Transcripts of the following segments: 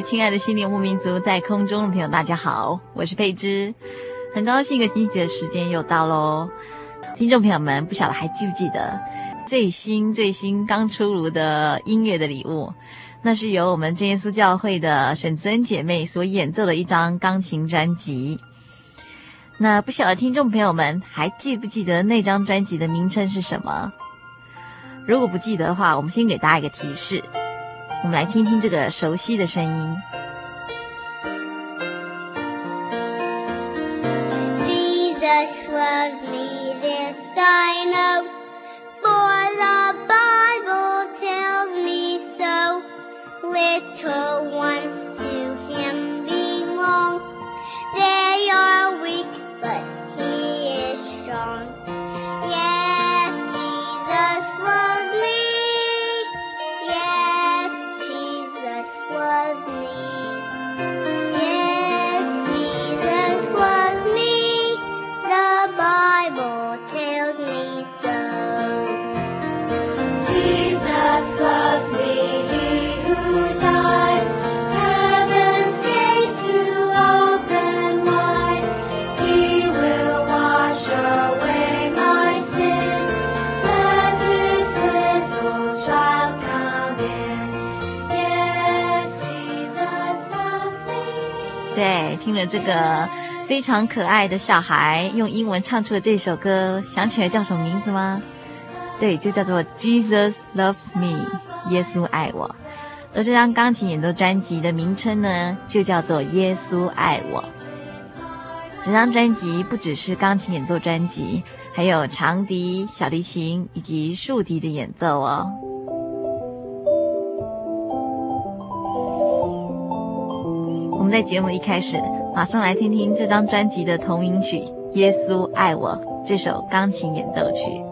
亲爱的心灵牧民族，在空中的朋友，大家好，我是佩芝，很高兴一个星期的时间又到喽。听众朋友们，不晓得还记不记得最新最新刚出炉的音乐的礼物？那是由我们真耶稣教会的沈慈恩姐妹所演奏的一张钢琴专辑。那不晓得听众朋友们还记不记得那张专辑的名称是什么？如果不记得的话，我们先给大家一个提示。我们来听听这个熟悉的声音。这个非常可爱的小孩用英文唱出了这首歌，想起来叫什么名字吗？对，就叫做 Jesus Loves Me，耶稣爱我。而这张钢琴演奏专辑的名称呢，就叫做耶稣爱我。整张专辑不只是钢琴演奏专辑，还有长笛、小提琴以及竖笛的演奏哦。我们在节目一开始。马上来听听这张专辑的同名曲《耶稣爱我》这首钢琴演奏曲。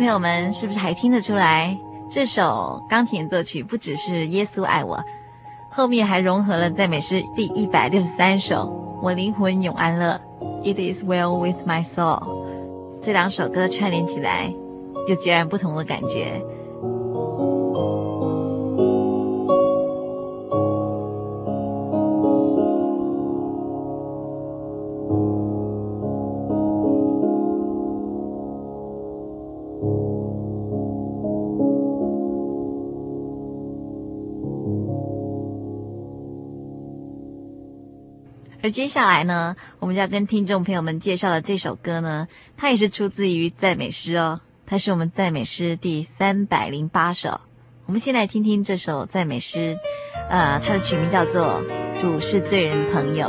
朋友们，是不是还听得出来？这首钢琴作曲不只是耶稣爱我，后面还融合了赞美诗第一百六十三首《我灵魂永安乐》，It is well with my soul。这两首歌串联起来，有截然不同的感觉。而接下来呢，我们要跟听众朋友们介绍的这首歌呢，它也是出自于赞美诗哦，它是我们赞美诗第三百零八首。我们先来听听这首赞美诗，呃，它的曲名叫做《主是罪人朋友》。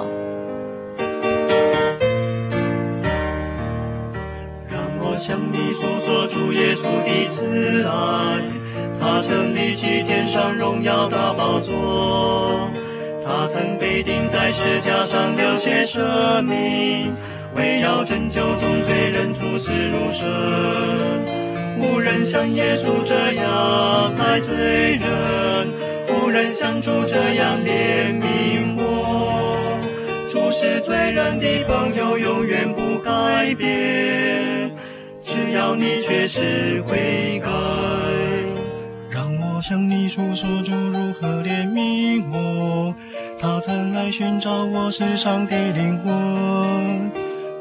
让我向你诉说主耶稣的慈爱，他曾立起天上荣耀大宝座。他曾被钉在十架上流血舍命，为要拯救众罪人出死入生。无人像耶稣这样爱罪人，无人像主这样怜悯我。主是罪人的朋友，永远不改变，只要你确实悔改。让我向你诉说主如何怜悯我。曾来寻找我世上的灵魂，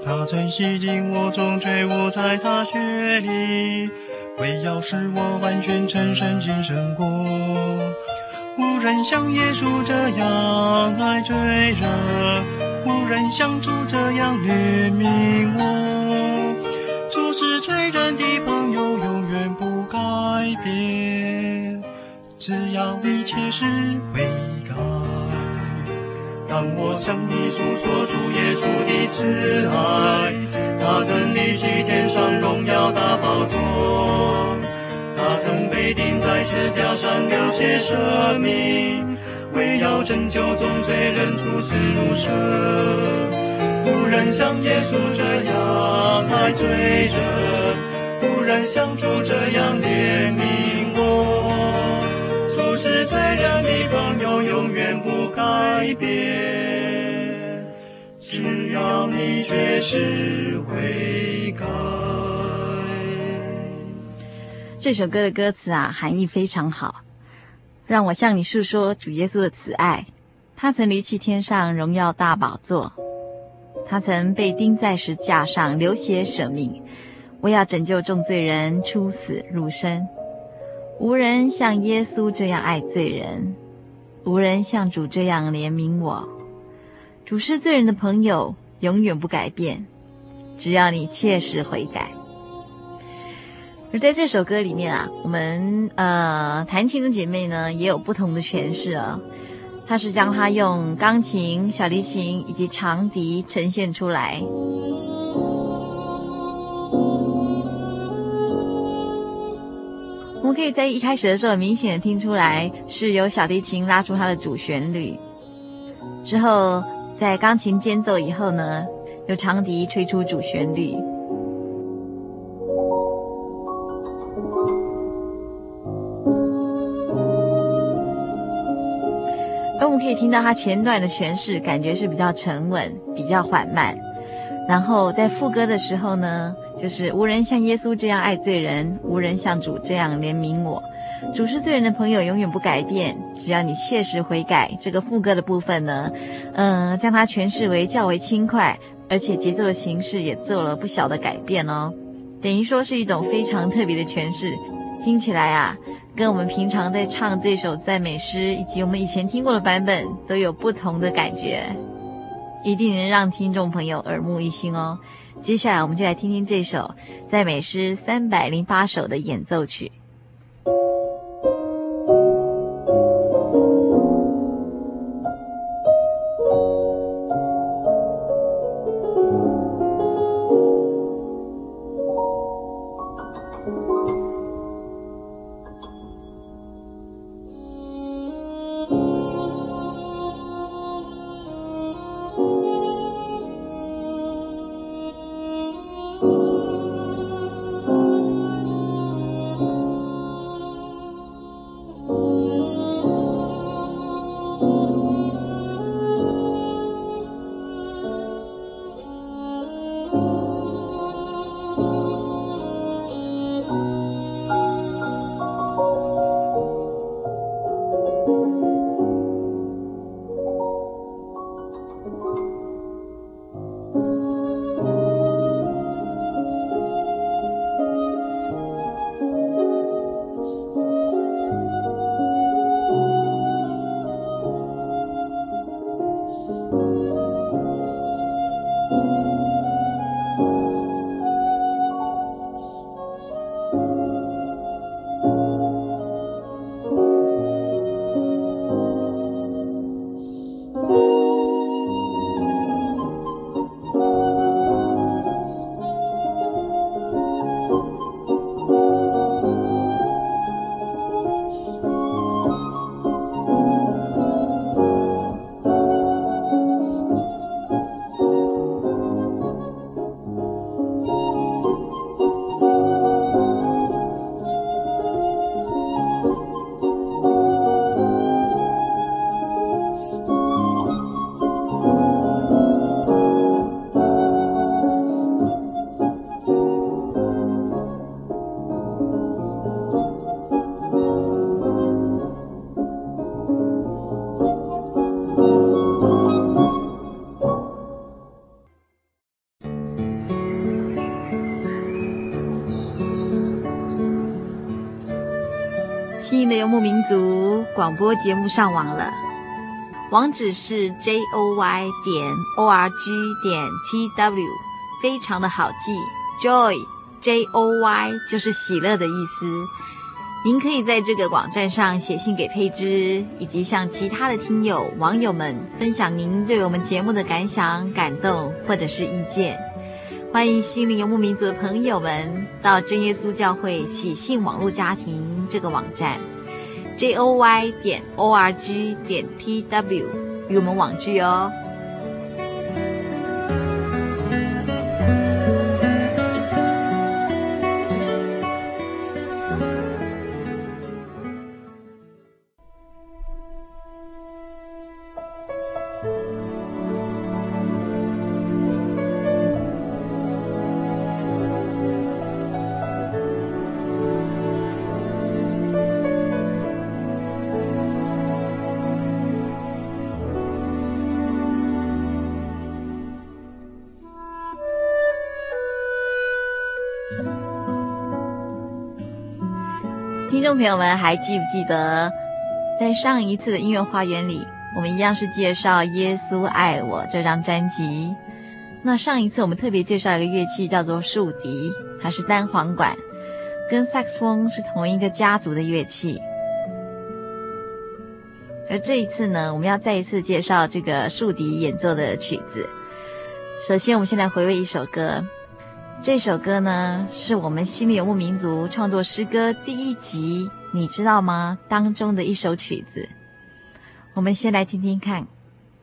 他曾洗净我众罪，我在他血里，为要使我完全成圣净胜过。无人像耶稣这样爱罪人，无人像主这样怜悯我。主是罪人的朋友，永远不改变，只要你切实悔改。让我向你诉说主耶稣的慈爱，他曾立起天上荣耀大宝座，他曾被钉在十字架上流血舍命，为要拯救众罪人出死入生。无人像耶稣这样爱罪人，无人像主这样怜悯。主是罪人的朋友，永远不改变，只要你确实悔改。这首歌的歌词啊，含义非常好。让我向你诉说主耶稣的慈爱。他曾离弃天上荣耀大宝座，他曾被钉在石架上流血舍命，为要拯救重罪人出死入生。无人像耶稣这样爱罪人，无人像主这样怜悯我。主是罪人的朋友，永远不改变，只要你切实悔改。而在这首歌里面啊，我们呃弹琴的姐妹呢也有不同的诠释啊、她是将它用钢琴、小提琴以及长笛呈现出来。我们可以在一开始的时候明显的听出来，是由小提琴拉出它的主旋律，之后在钢琴间奏以后呢，由长笛吹出主旋律。而我们可以听到它前段的诠释，感觉是比较沉稳、比较缓慢，然后在副歌的时候呢，就是无人像耶稣这样爱罪人，无人像主这样怜悯我。主是罪人的朋友，永远不改变，只要你切实悔改。这个副歌的部分呢，嗯、将它诠释为较为轻快，而且节奏的形式也做了不小的改变哦。等于说是一种非常特别的诠释，听起来啊，跟我们平常在唱这首赞美诗以及我们以前听过的版本都有不同的感觉，一定能让听众朋友耳目一新哦。接下来，我们就来听听这首赞美诗三百零八首的演奏曲。游牧民族广播节目上网了，网址是 j o y 点 o r g 点 t w，非常的好记，joy j o y 就是喜乐的意思。您可以在这个网站上写信给佩芝，以及向其他的听友网友们分享您对我们节目的感想、感动或者是意见。欢迎心灵游牧民族的朋友们到真耶稣教会喜信网络家庭这个网站。J o y 点 o r g 点 t w 与我们网聚哦。众朋友们还记不记得，在上一次的音乐花园里，我们一样是介绍《耶稣爱我》这张专辑。那上一次我们特别介绍一个乐器，叫做竖笛，它是单簧管，跟萨克斯风是同一个家族的乐器。而这一次呢，我们要再一次介绍这个竖笛演奏的曲子。首先，我们先来回味一首歌。这首歌呢，是我们心灵游牧民族创作诗歌第一集，你知道吗？当中的一首曲子，我们先来听听看，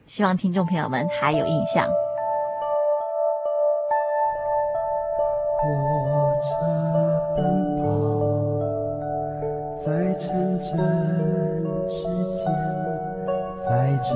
希望听众朋友们还有印象。火车奔跑在城镇之间，在这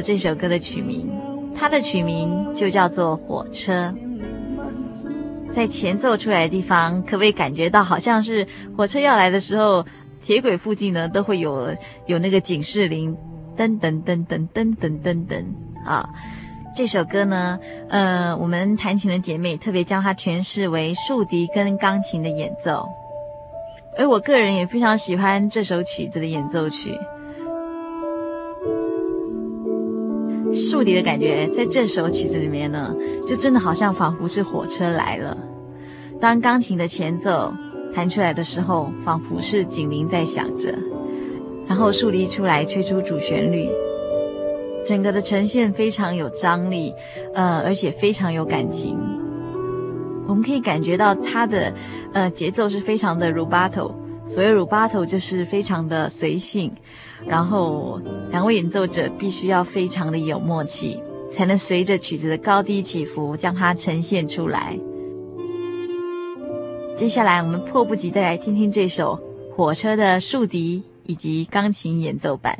这首歌的曲名？它的曲名就叫做《火车》。在前奏出来的地方，可不可以感觉到好像是火车要来的时候，铁轨附近呢都会有有那个警示铃，噔噔噔噔噔噔噔噔啊！这首歌呢，呃，我们弹琴的姐妹特别将它诠释为竖笛跟钢琴的演奏，而我个人也非常喜欢这首曲子的演奏曲。竖笛的感觉，在这首曲子里面呢，就真的好像仿佛是火车来了。当钢琴的前奏弹出来的时候，仿佛是警铃在响着，然后竖笛出来吹出主旋律，整个的呈现非常有张力，呃，而且非常有感情。我们可以感觉到它的呃节奏是非常的 rubato，所谓鲁巴头就是非常的随性，然后两位演奏者必须要非常的有默契，才能随着曲子的高低起伏将它呈现出来。接下来我们迫不及待来听听这首《火车的竖笛》以及钢琴演奏版。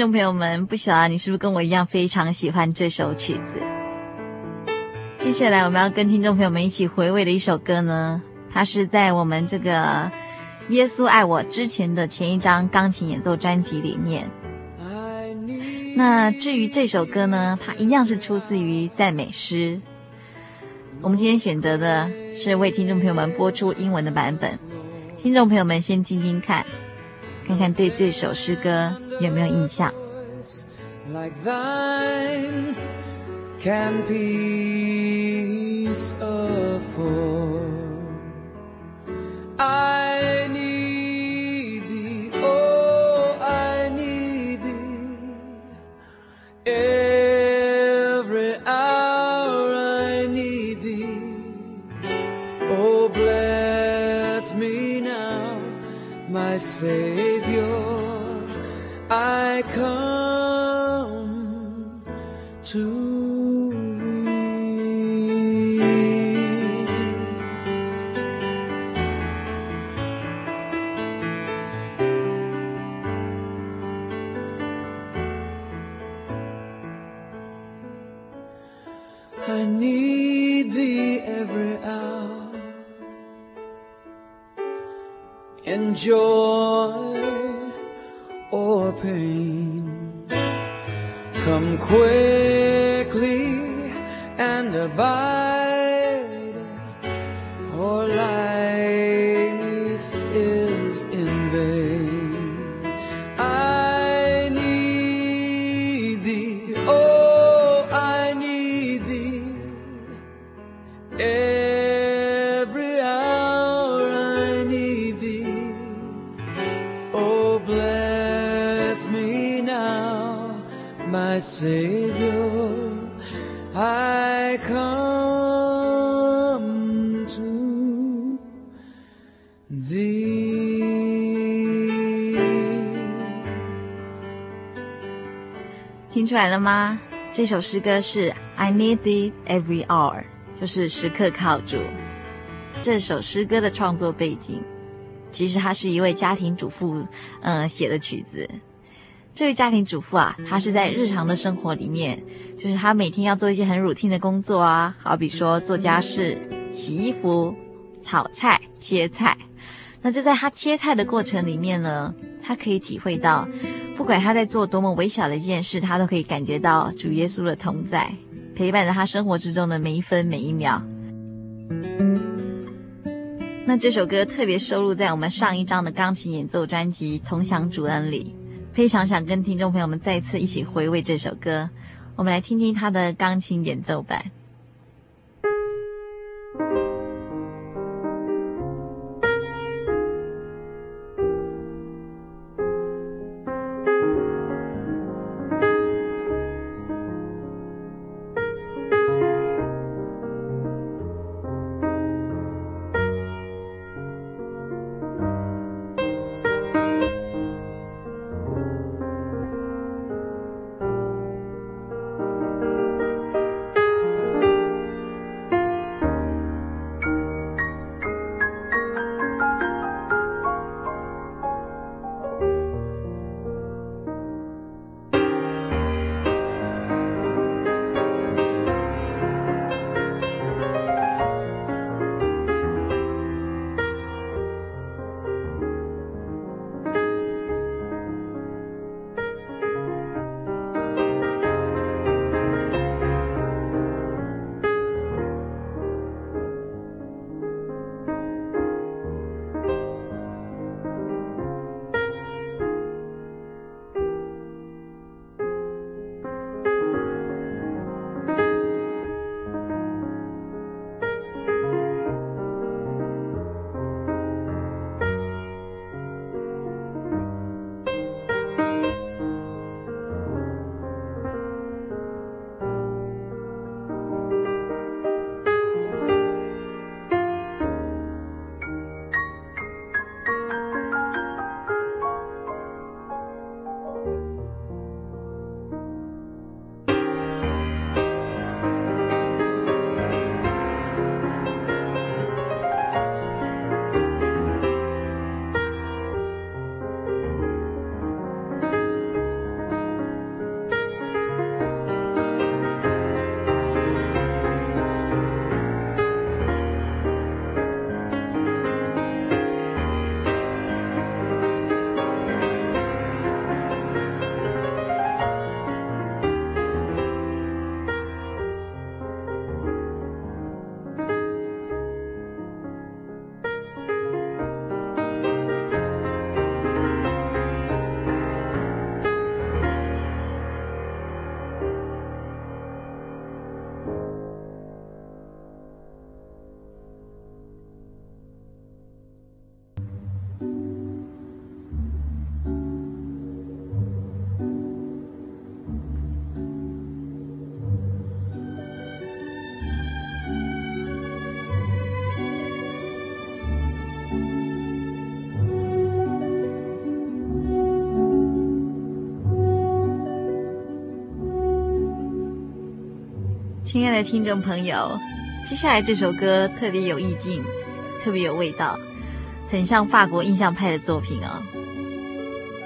听众朋友们，不晓得你是不是跟我一样非常喜欢这首曲子？接下来我们要跟听众朋友们一起回味的一首歌呢，它是在我们这个《耶稣爱我》之前的前一张钢琴演奏专辑里面。那至于这首歌呢，它一样是出自于赞美诗。我们今天选择的是为听众朋友们播出英文的版本，听众朋友们先听听看。看看对这首诗歌有没有印象？Like thine can peace afford. I need thee, oh, I need thee. Every hour I need thee. Oh, bless me now, my Savior. Enjoy or pain. Come quickly and abide, now, my Savior. I come to the 听出来了吗？这首诗歌是 I need thee every hour，就是时刻靠主。这首诗歌的创作背景，其实她是一位家庭主妇，嗯、呃，写的曲子。这位家庭主妇啊，她是在日常的生活里面，就是她每天要做一些很 routine 的工作啊，好比说做家事、洗衣服、炒菜、切菜。那就在她切菜的过程里面呢，她可以体会到，不管她在做多么微小的一件事，她都可以感觉到主耶稣的同在，陪伴着她生活之中的每一分每一秒。那这首歌特别收录在我们上一张的钢琴演奏专辑《同享主恩》里。非常想跟听众朋友们再次一起回味这首歌，我们来听听他的钢琴演奏版。亲爱的听众朋友，接下来这首歌特别有意境，特别有味道，很像法国印象派的作品哦。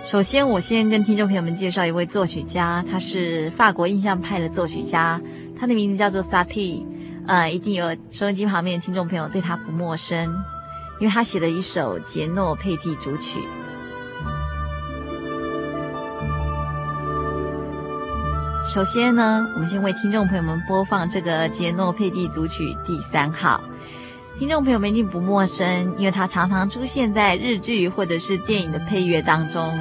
首先，我先跟听众朋友们介绍一位作曲家，他是法国印象派的作曲家，他的名字叫做萨蒂。呃，一定有收音机旁边的听众朋友对他不陌生，因为他写了一首杰诺佩蒂组曲。首先呢，我们先为听众朋友们播放这个杰诺佩蒂组曲第三号。听众朋友们一定不陌生，因为它常常出现在日剧或者是电影的配乐当中。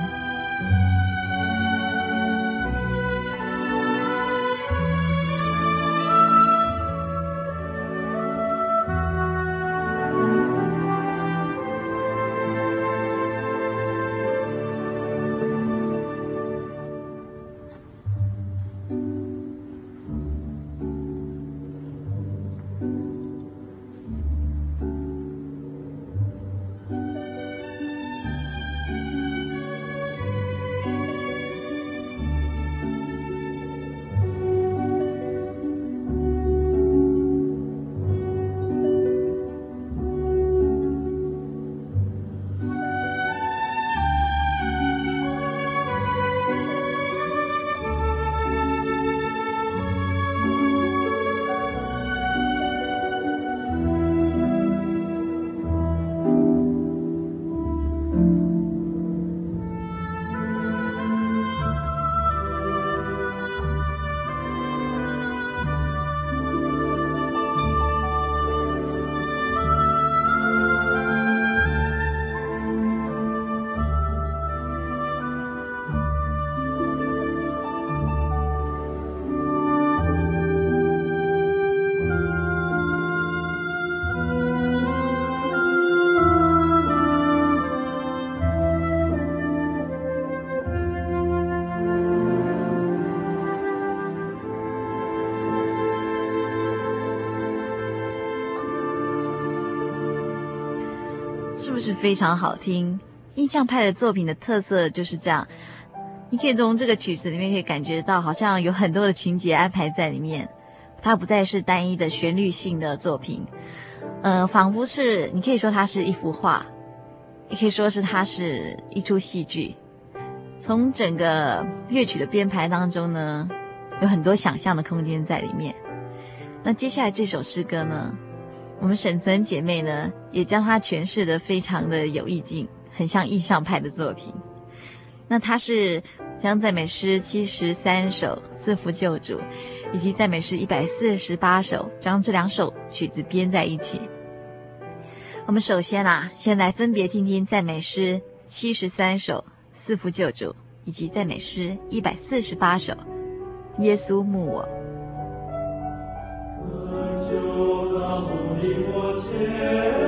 是非常好听？印象派的作品的特色就是这样，你可以从这个曲子里面可以感觉到，好像有很多的情节安排在里面，它不再是单一的旋律性的作品，呃，仿佛是你可以说它是一幅画，也可以说是它是一出戏剧。从整个乐曲的编排当中呢，有很多想象的空间在里面。那接下来这首诗歌呢，我们沈岑姐妹呢也将它诠释得非常的有意境。很像印象派的作品，那它是将赞美诗七十三首赐福救主，以及赞美诗一百四十八首，将这两首曲子编在一起。我们首先啊，先来分别听听赞美诗七十三首赐福救主，以及赞美诗一百四十八首耶稣牧我。你我皆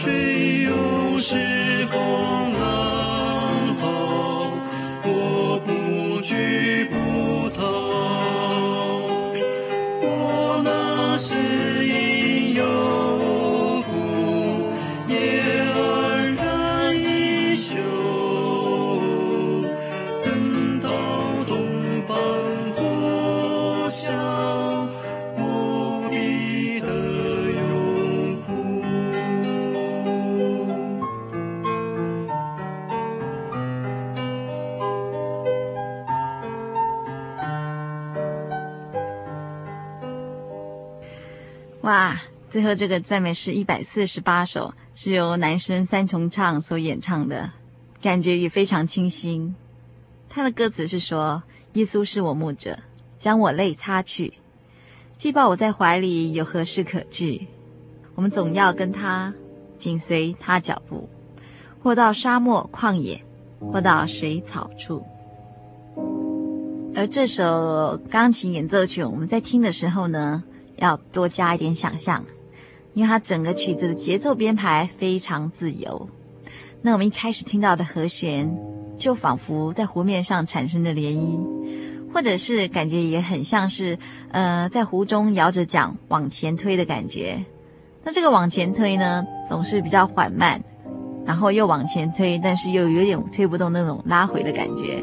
谁又是？后这个赞美诗一百四十八首是由男声三重唱所演唱的，感觉也非常清新。他的歌词是说：“耶稣是我牧者，将我泪擦去，既抱我在怀里，有何事可惧？我们总要跟他紧随他脚步，或到沙漠旷野，或到水草处。”而这首钢琴演奏曲，我们在听的时候呢，要多加一点想象，因为它整个曲子的节奏编排非常自由。那我们一开始听到的和弦，就仿佛在湖面上产生的涟漪，或者是感觉也很像是，呃，在湖中摇着桨往前推的感觉。那这个往前推呢，总是比较缓慢，然后又往前推，但是又有点推不动那种拉回的感觉。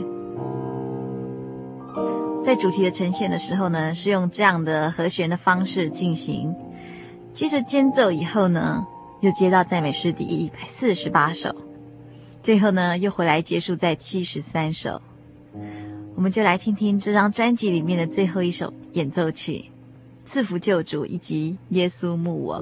在主题的呈现的时候呢，是用这样的和弦的方式进行。接着间奏以后呢，又接到赞美诗第一百四十八首，最后呢又回来结束在七十三首。我们就来听听这张专辑里面的最后一首演奏曲《赐福救主》以及《耶稣牧我》。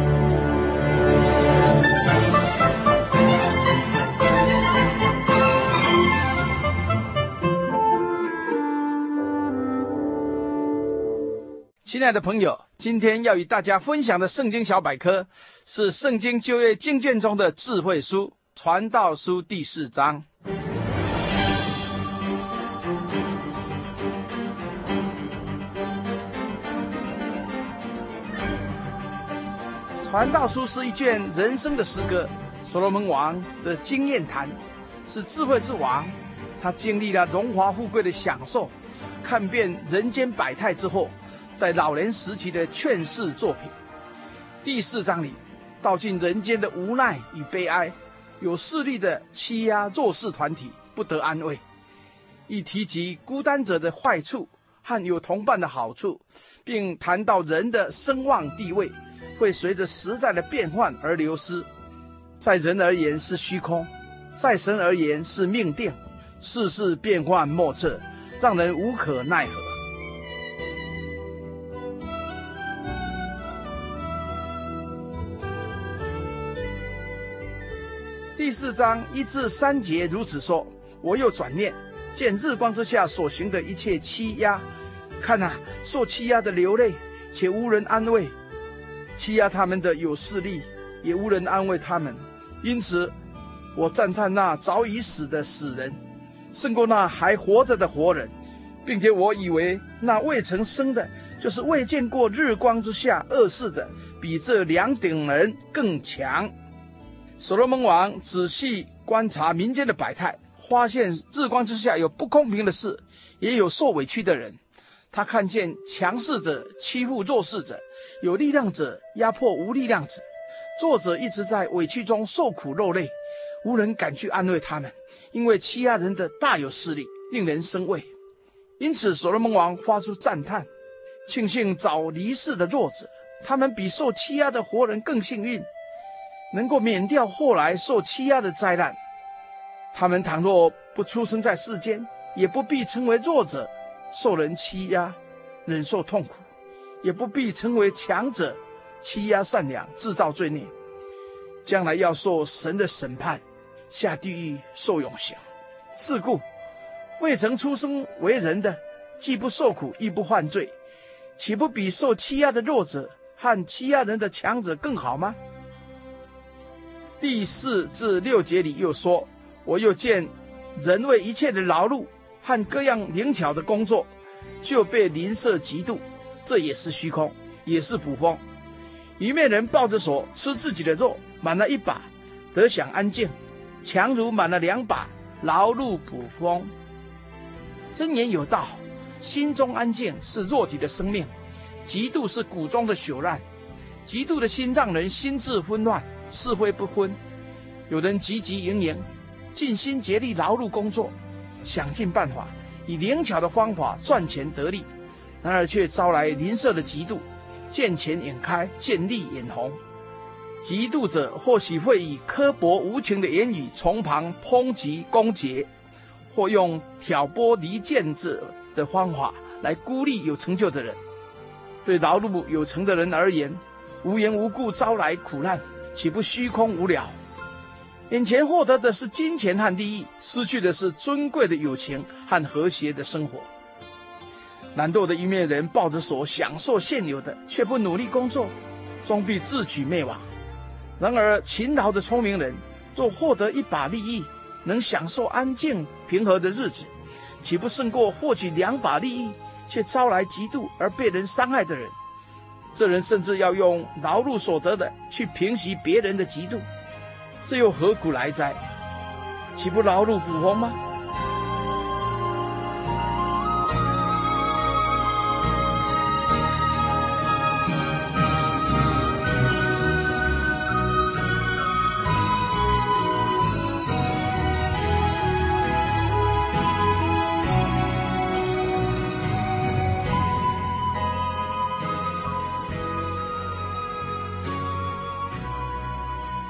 亲爱的朋友，今天要与大家分享的圣经小百科是《圣经旧约经卷》中的智慧书《传道书》第四章。《传道书》是一卷人生的诗歌，所罗门王的经验谈，是智慧之王。他经历了荣华富贵的享受，看遍人间百态之后。在老年时期的劝世作品，第四章里道尽人间的无奈与悲哀，有势力的欺压弱势团体不得安慰，亦提及孤单者的坏处和有同伴的好处，并谈到人的声望地位会随着时代的变换而流失，在人而言是虚空，在神而言是命定，世事变幻莫测，让人无可奈何。第四章一至三节如此说：我又转念，见日光之下所行的一切欺压，看哪，受欺压的流泪，且无人安慰；欺压他们的有势力，也无人安慰他们。因此，我赞叹那早已死的死人，胜过那还活着的活人，并且我以为那未曾生的，就是未见过日光之下恶事的，比这两等人更强。所罗门王仔细观察民间的百态，发现日光之下有不公平的事，也有受委屈的人。他看见强势者欺负弱势者，有力量者压迫无力量者。作者一直在委屈中受苦落泪，无人敢去安慰他们，因为欺压人的大有势力，令人生畏。因此，所罗门王发出赞叹，庆幸早离世的弱者，他们比受欺压的活人更幸运。能够免掉后来受欺压的灾难，他们倘若不出生在世间，也不必成为弱者，受人欺压，忍受痛苦；也不必成为强者，欺压善良，制造罪孽，将来要受神的审判，下地狱受永刑。是故，未曾出生为人的，既不受苦，亦不犯罪，岂不比受欺压的弱者和欺压人的强者更好吗？第四至六节里又说：“我又见人为一切的劳碌和各样灵巧的工作，就被邻舍嫉妒，这也是虚空，也是捕风。愚昧人抱着索吃自己的肉，满了一把，得享安静；强如满了两把，劳碌捕风。真言有道：心中安静是肉体的生命，嫉妒是骨中的朽烂。嫉妒的心让人心智昏乱。”是非不分，有人汲汲营营，尽心竭力劳碌工作，想尽办法以灵巧的方法赚钱得利，然而却招来邻舍的嫉妒，见钱眼开，见利眼红。嫉妒者或许会以刻薄无情的言语从旁抨击攻击，或用挑拨离间者的方法来孤立有成就的人。对劳碌有成的人而言，无缘无故招来苦难，岂不虚空无聊？眼前获得的是金钱和利益，失去的是尊贵的友情和和谐的生活。懒惰的一面人抱着手享受现有的，却不努力工作，终必自取灭亡。然而勤劳的聪明人，若获得一把利益，能享受安静平和的日子，岂不胜过获取两把利益，却招来嫉妒而被人伤害的人？这人甚至要用劳碌所得的去平息别人的嫉妒，这又何苦来哉？岂不劳碌捕风吗？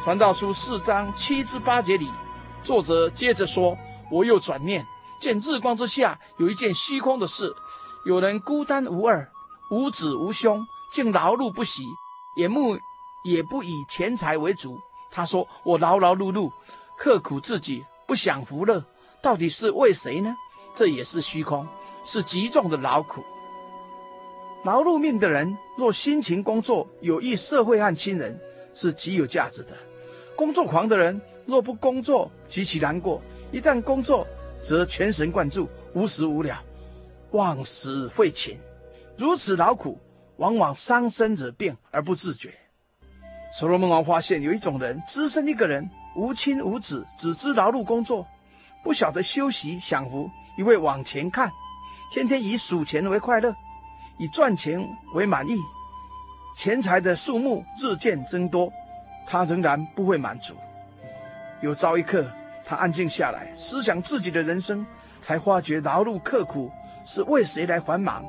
传道书四章七至八节里，作者接着说：“我又转念，见日光之下有一件虚空的事，有人孤单无二，无子无兄，竟劳碌不息，眼目也不以钱财为主。他说：我劳劳碌碌，刻苦自己，不享福乐，到底是为谁呢？这也是虚空，是极重的劳苦。劳碌命的人，若辛勤工作，有益社会和亲人，是极有价值的。”工作狂的人若不工作，极其难过；一旦工作，则全神贯注，无时无了，忘食废寝。如此劳苦，往往伤身惹病而不自觉。所罗门王发现有一种人，只身一个人，无亲无子，只知劳碌工作，不晓得休息享福，一味往前看，天天以数钱为快乐，以赚钱为满意，钱财的数目日渐增多。他仍然不会满足。有朝一刻，他安静下来，思想自己的人生，才发觉劳碌刻苦是为谁来繁忙，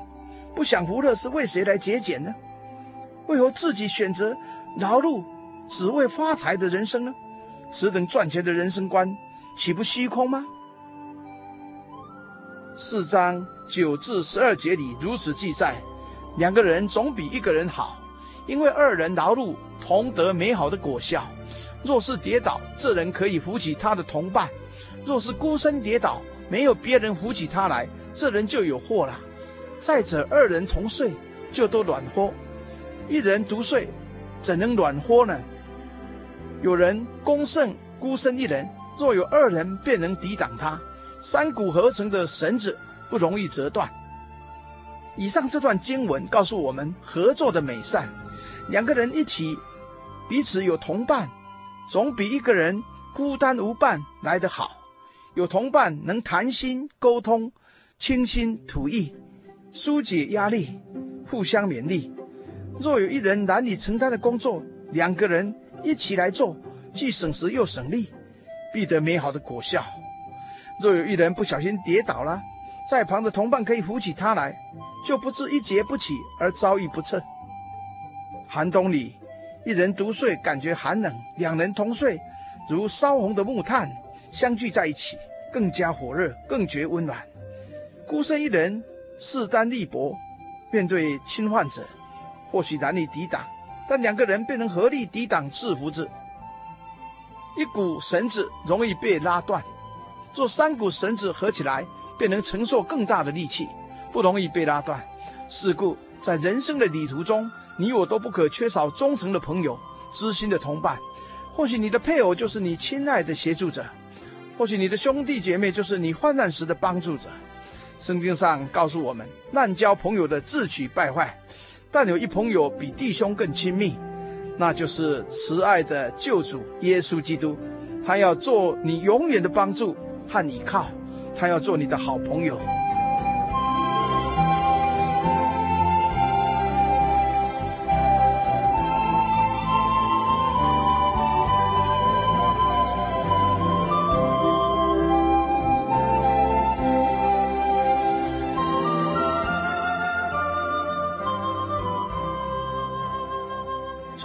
不享福乐是为谁来节俭呢？为何自己选择劳碌只为发财的人生呢？此等赚钱的人生观，岂不虚空吗？四章九至十二节里如此记载：两个人总比一个人好，因为二人劳碌。同得美好的果效。若是跌倒，这人可以扶起他的同伴；若是孤身跌倒，没有别人扶起他来，这人就有祸了。再者，二人同睡，就都暖和；一人独睡，怎能暖和呢？有人攻胜孤身一人，若有二人，便能抵挡他。三股合成的绳子不容易折断。以上这段经文告诉我们合作的美善，两个人一起。彼此有同伴，总比一个人孤单无伴来得好。有同伴能谈心沟通，倾心吐意，疏解压力，互相勉励。若有一人难以承担的工作，两个人一起来做，既省时又省力，必得美好的果效。若有一人不小心跌倒了，在旁的同伴可以扶起他来，就不致一节不起而遭遇不测。寒冬里。一人独睡，感觉寒冷；两人同睡，如烧红的木炭，相聚在一起，更加火热，更觉温暖。孤身一人，势单力薄，面对侵犯者，或许难以抵挡，但两个人便能合力抵挡制服之。一股绳子容易被拉断，若三股绳子合起来，便能承受更大的力气，不容易被拉断。是故，在人生的旅途中，你我都不可缺少忠诚的朋友、知心的同伴。或许你的配偶就是你亲爱的协助者，或许你的兄弟姐妹就是你患难时的帮助者。圣经上告诉我们，滥交朋友的自取败坏，但有一朋友比弟兄更亲密，那就是慈爱的救主耶稣基督。他要做你永远的帮助和依靠，他要做你的好朋友。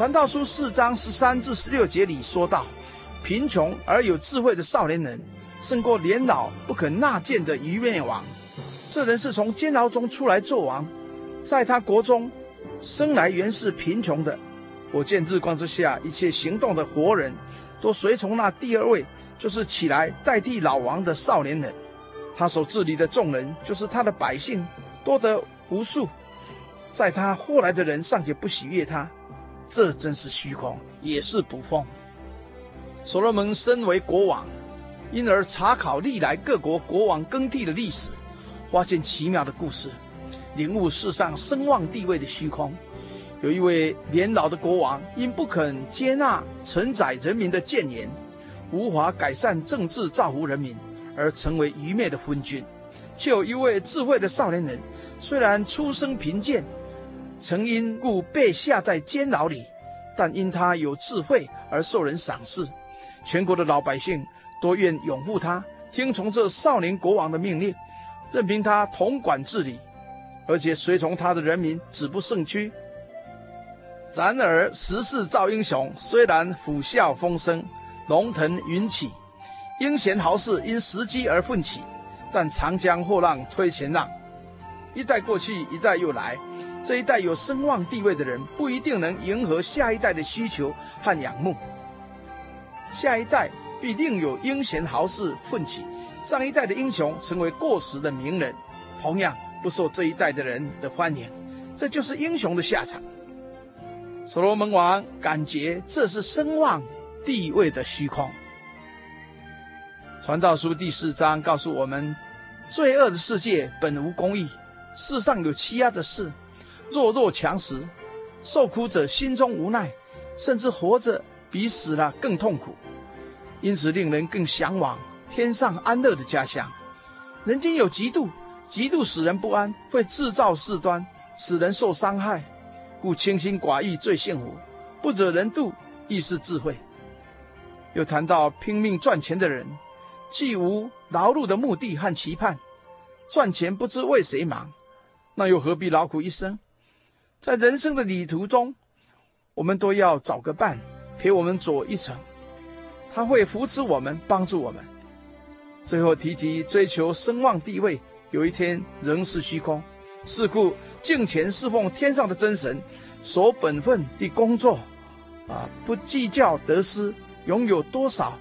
传道书四章十三至十六节里说道：“贫穷而有智慧的少年人，胜过年老不肯纳谏的愚昧王。这人是从监牢中出来做王，在他国中生来原是贫穷的。我见日光之下一切行动的活人，都随从那第二位，就是起来代替老王的少年人。他所治理的众人，就是他的百姓，多得无数。在他后来的人尚且不喜悦他，这真是虚空，也是捕风。所罗门身为国王，因而查考历来各国国王更替的历史，发现奇妙的故事，领悟世上声望地位的虚空。有一位年老的国王，因不肯接纳承载人民的谏言，无法改善政治造福人民，而成为愚昧的昏君；却有一位智慧的少年人，虽然出身贫贱，曾因故被下在监牢里，但因他有智慧而受人赏识，全国的老百姓都愿拥护他，听从这少年国王的命令，任凭他统管治理，而且随从他的人民止不胜屈。然而时势造英雄，虽然虎啸风生，龙腾云起，英贤豪士因时机而奋起，但长江后浪推前浪，一代过去，一代又来。这一代有声望地位的人，不一定能迎合下一代的需求和仰慕。下一代必定有英贤豪士奋起，上一代的英雄成为过时的名人，同样不受这一代的人的欢迎。这就是英雄的下场。所罗门王感觉这是声望地位的虚空。传道书第四章告诉我们，罪恶的世界本无公义，世上有欺压的事，弱肉强食，受苦者心中无奈，甚至活着比死了更痛苦，因此令人更向往天上安乐的家乡。人间有嫉妒，嫉妒使人不安，会制造事端，使人受伤害。故清心寡欲最幸福，不惹人妒亦是智慧。又谈到拼命赚钱的人，既无劳碌的目的和期盼，赚钱不知为谁忙，那又何必劳苦一生？在人生的旅途中，我们都要找个伴陪我们走一程，他会扶持我们，帮助我们。最后提及追求声望地位，有一天仍是虚空。是故敬虔侍奉天上的真神，守本分的工作，啊，不计较得失，拥有多少，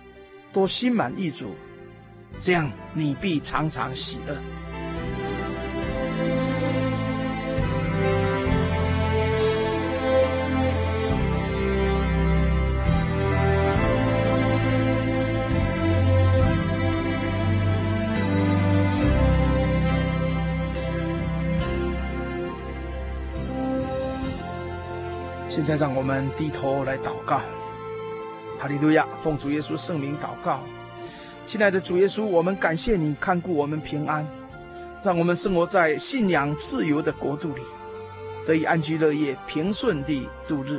都心满意足，这样你必常常喜乐。现在让我们低头来祷告，哈利路亚！奉主耶稣圣名祷告，亲爱的主耶稣，我们感谢你看顾我们平安，让我们生活在信仰自由的国度里，得以安居乐业、平顺地度日。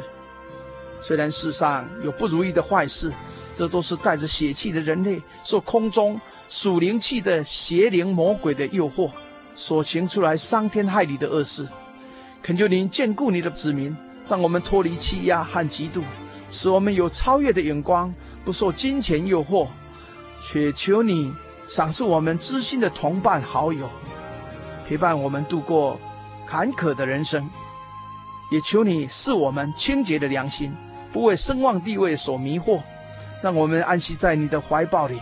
虽然世上有不如意的坏事，这都是带着血气的人类受空中属灵气的邪灵魔鬼的诱惑，所行出来伤天害理的恶事。恳求您眷顾你的子民。让我们脱离欺压和嫉妒，使我们有超越的眼光，不受金钱诱惑，却求你赏赐我们知心的同伴好友，陪伴我们度过坎坷的人生。也求你赐我们清洁的良心，不为声望地位所迷惑，让我们安息在你的怀抱里，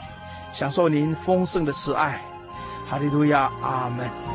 享受您丰盛的慈爱。哈利路亚，阿门。